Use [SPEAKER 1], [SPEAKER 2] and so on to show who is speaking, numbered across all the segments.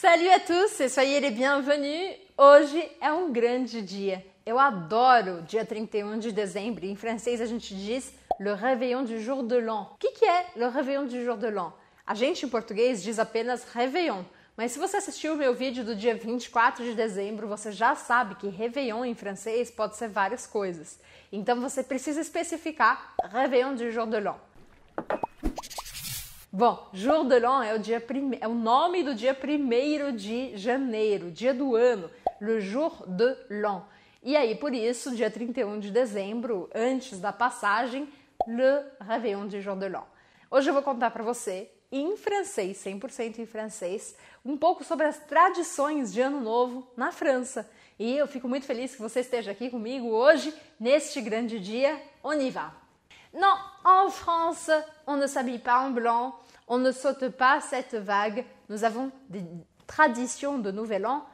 [SPEAKER 1] Salut a tous e soyez les bienvenus. Hoje é um grande dia. Eu adoro dia 31 de dezembro. Em francês a gente diz le réveillon du jour de l'an. O que, que é le réveillon du jour de l'an? A gente em português diz apenas réveillon. Mas se você assistiu o meu vídeo do dia 24 de dezembro, você já sabe que réveillon em francês pode ser várias coisas. Então você precisa especificar réveillon du jour de l'an. Bom, Jour de l'An é o, dia prime... é o nome do dia 1 de janeiro, dia do ano, le Jour de l'An. E aí, por isso, dia 31 de dezembro, antes da passagem, le Réveillon du Jour de l'An. Hoje eu vou contar para você, em francês, 100% em francês, um pouco sobre as tradições de Ano Novo na França. E eu fico muito feliz que você esteja aqui comigo hoje, neste grande dia. On y va! Non, en France, on ne s'habille pas en blanc, on ne saute pas cette vague. Nous avons des traditions de Nouvel An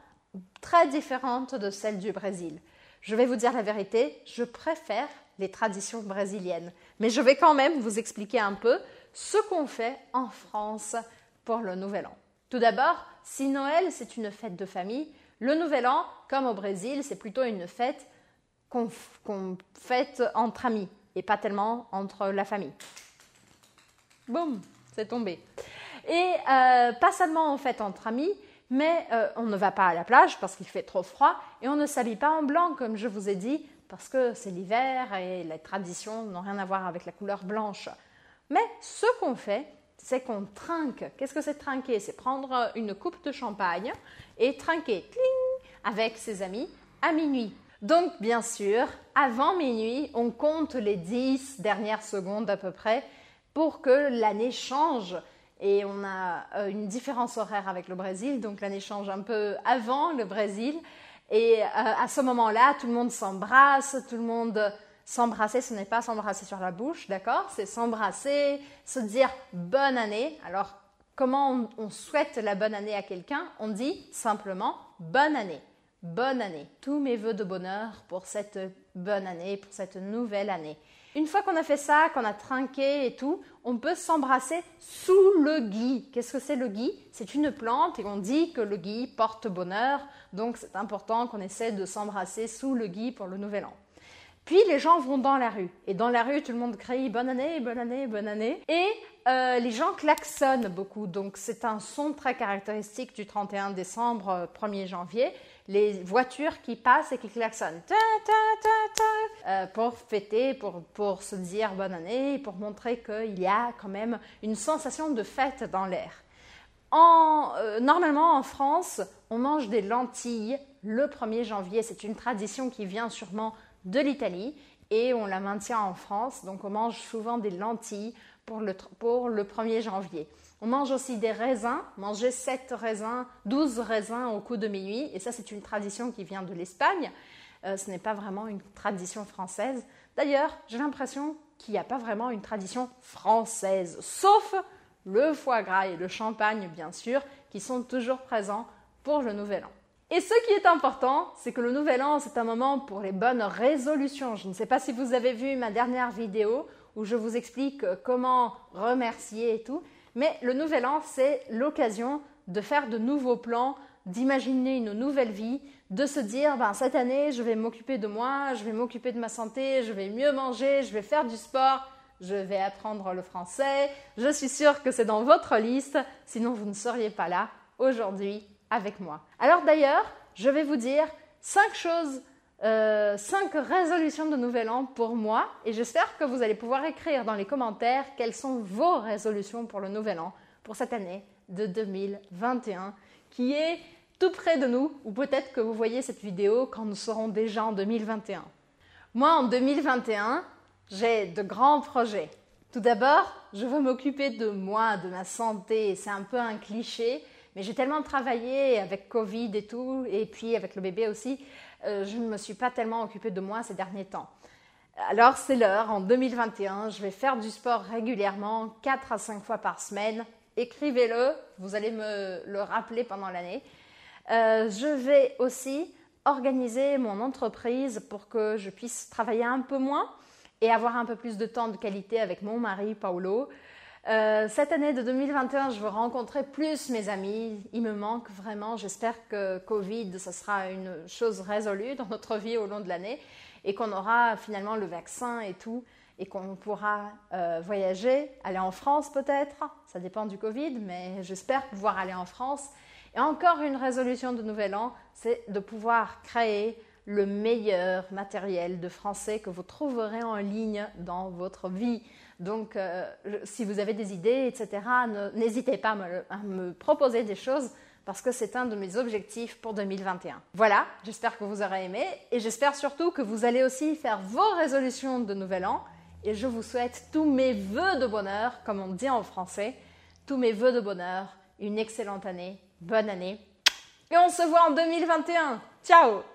[SPEAKER 1] très différentes de celles du Brésil. Je vais vous dire la vérité, je préfère les traditions brésiliennes. Mais je vais quand même vous expliquer un peu ce qu'on fait en France pour le Nouvel An. Tout d'abord, si Noël c'est une fête de famille, le Nouvel An, comme au Brésil, c'est plutôt une fête qu'on fête entre amis et pas tellement entre la famille. Boum, c'est tombé. Et euh, pas seulement en fait entre amis, mais euh, on ne va pas à la plage parce qu'il fait trop froid et on ne s'habille pas en blanc comme je vous ai dit parce que c'est l'hiver et les traditions n'ont rien à voir avec la couleur blanche. Mais ce qu'on fait, c'est qu'on trinque. Qu'est-ce que c'est trinquer? C'est prendre une coupe de champagne et trinquer cling, avec ses amis à minuit. Donc, bien sûr, avant minuit, on compte les 10 dernières secondes à peu près pour que l'année change. Et on a euh, une différence horaire avec le Brésil, donc l'année change un peu avant le Brésil. Et euh, à ce moment-là, tout le monde s'embrasse, tout le monde s'embrasser, ce n'est pas s'embrasser sur la bouche, d'accord? C'est s'embrasser, se dire bonne année. Alors, comment on, on souhaite la bonne année à quelqu'un? On dit simplement bonne année bonne année. Tous mes voeux de bonheur pour cette bonne année, pour cette nouvelle année. Une fois qu'on a fait ça, qu'on a trinqué et tout, on peut s'embrasser sous le gui. Qu'est-ce que c'est le gui? C'est une plante et on dit que le gui porte bonheur, donc c'est important qu'on essaie de s'embrasser sous le gui pour le nouvel an. Puis les gens vont dans la rue. Et dans la rue, tout le monde crie bonne année, bonne année, bonne année. Et euh, les gens klaxonnent beaucoup. Donc c'est un son très caractéristique du 31 décembre, 1er euh, janvier. Les voitures qui passent et qui klaxonnent. Euh, pour fêter, pour, pour se dire bonne année, pour montrer qu'il y a quand même une sensation de fête dans l'air. En, normalement, en France, on mange des lentilles le 1er janvier. C'est une tradition qui vient sûrement de l'Italie et on la maintient en France. Donc on mange souvent des lentilles pour le, pour le 1er janvier. On mange aussi des raisins, manger 7 raisins, 12 raisins au coup de minuit. Et ça, c'est une tradition qui vient de l'Espagne. Euh, ce n'est pas vraiment une tradition française. D'ailleurs, j'ai l'impression qu'il n'y a pas vraiment une tradition française, sauf le foie gras et le champagne, bien sûr, qui sont toujours présents pour le Nouvel An. Et ce qui est important, c'est que le nouvel an, c'est un moment pour les bonnes résolutions. Je ne sais pas si vous avez vu ma dernière vidéo où je vous explique comment remercier et tout, mais le nouvel an, c'est l'occasion de faire de nouveaux plans, d'imaginer une nouvelle vie, de se dire, ben, cette année, je vais m'occuper de moi, je vais m'occuper de ma santé, je vais mieux manger, je vais faire du sport, je vais apprendre le français. Je suis sûre que c'est dans votre liste, sinon vous ne seriez pas là aujourd'hui moi. Alors d'ailleurs, je vais vous dire cinq choses, euh, cinq résolutions de Nouvel An pour moi et j'espère que vous allez pouvoir écrire dans les commentaires quelles sont vos résolutions pour le Nouvel An pour cette année de 2021 qui est tout près de nous ou peut-être que vous voyez cette vidéo quand nous serons déjà en 2021. Moi, en 2021, j'ai de grands projets. Tout d'abord, je veux m'occuper de moi, de ma santé. C'est un peu un cliché, mais j'ai tellement travaillé avec Covid et tout, et puis avec le bébé aussi, euh, je ne me suis pas tellement occupée de moi ces derniers temps. Alors c'est l'heure, en 2021, je vais faire du sport régulièrement, 4 à 5 fois par semaine. Écrivez-le, vous allez me le rappeler pendant l'année. Euh, je vais aussi organiser mon entreprise pour que je puisse travailler un peu moins et avoir un peu plus de temps de qualité avec mon mari Paolo. Euh, cette année de 2021, je veux rencontrer plus mes amis. Il me manque vraiment. J'espère que Covid, ce sera une chose résolue dans notre vie au long de l'année et qu'on aura finalement le vaccin et tout et qu'on pourra euh, voyager, aller en France peut-être. Ça dépend du Covid, mais j'espère pouvoir aller en France. Et encore une résolution de Nouvel An, c'est de pouvoir créer le meilleur matériel de français que vous trouverez en ligne dans votre vie. Donc, euh, si vous avez des idées, etc., n'hésitez pas à me, proposer des choses parce que c'est un de mes objectifs pour 2021. Voilà, j'espère que vous aurez aimé et j'espère surtout que vous allez aussi faire vos résolutions de Nouvel An et je vous souhaite tous mes voeux de bonheur, comme on dit en français, tous mes voeux de bonheur, une excellente année, bonne année et on se voit en 2021. Ciao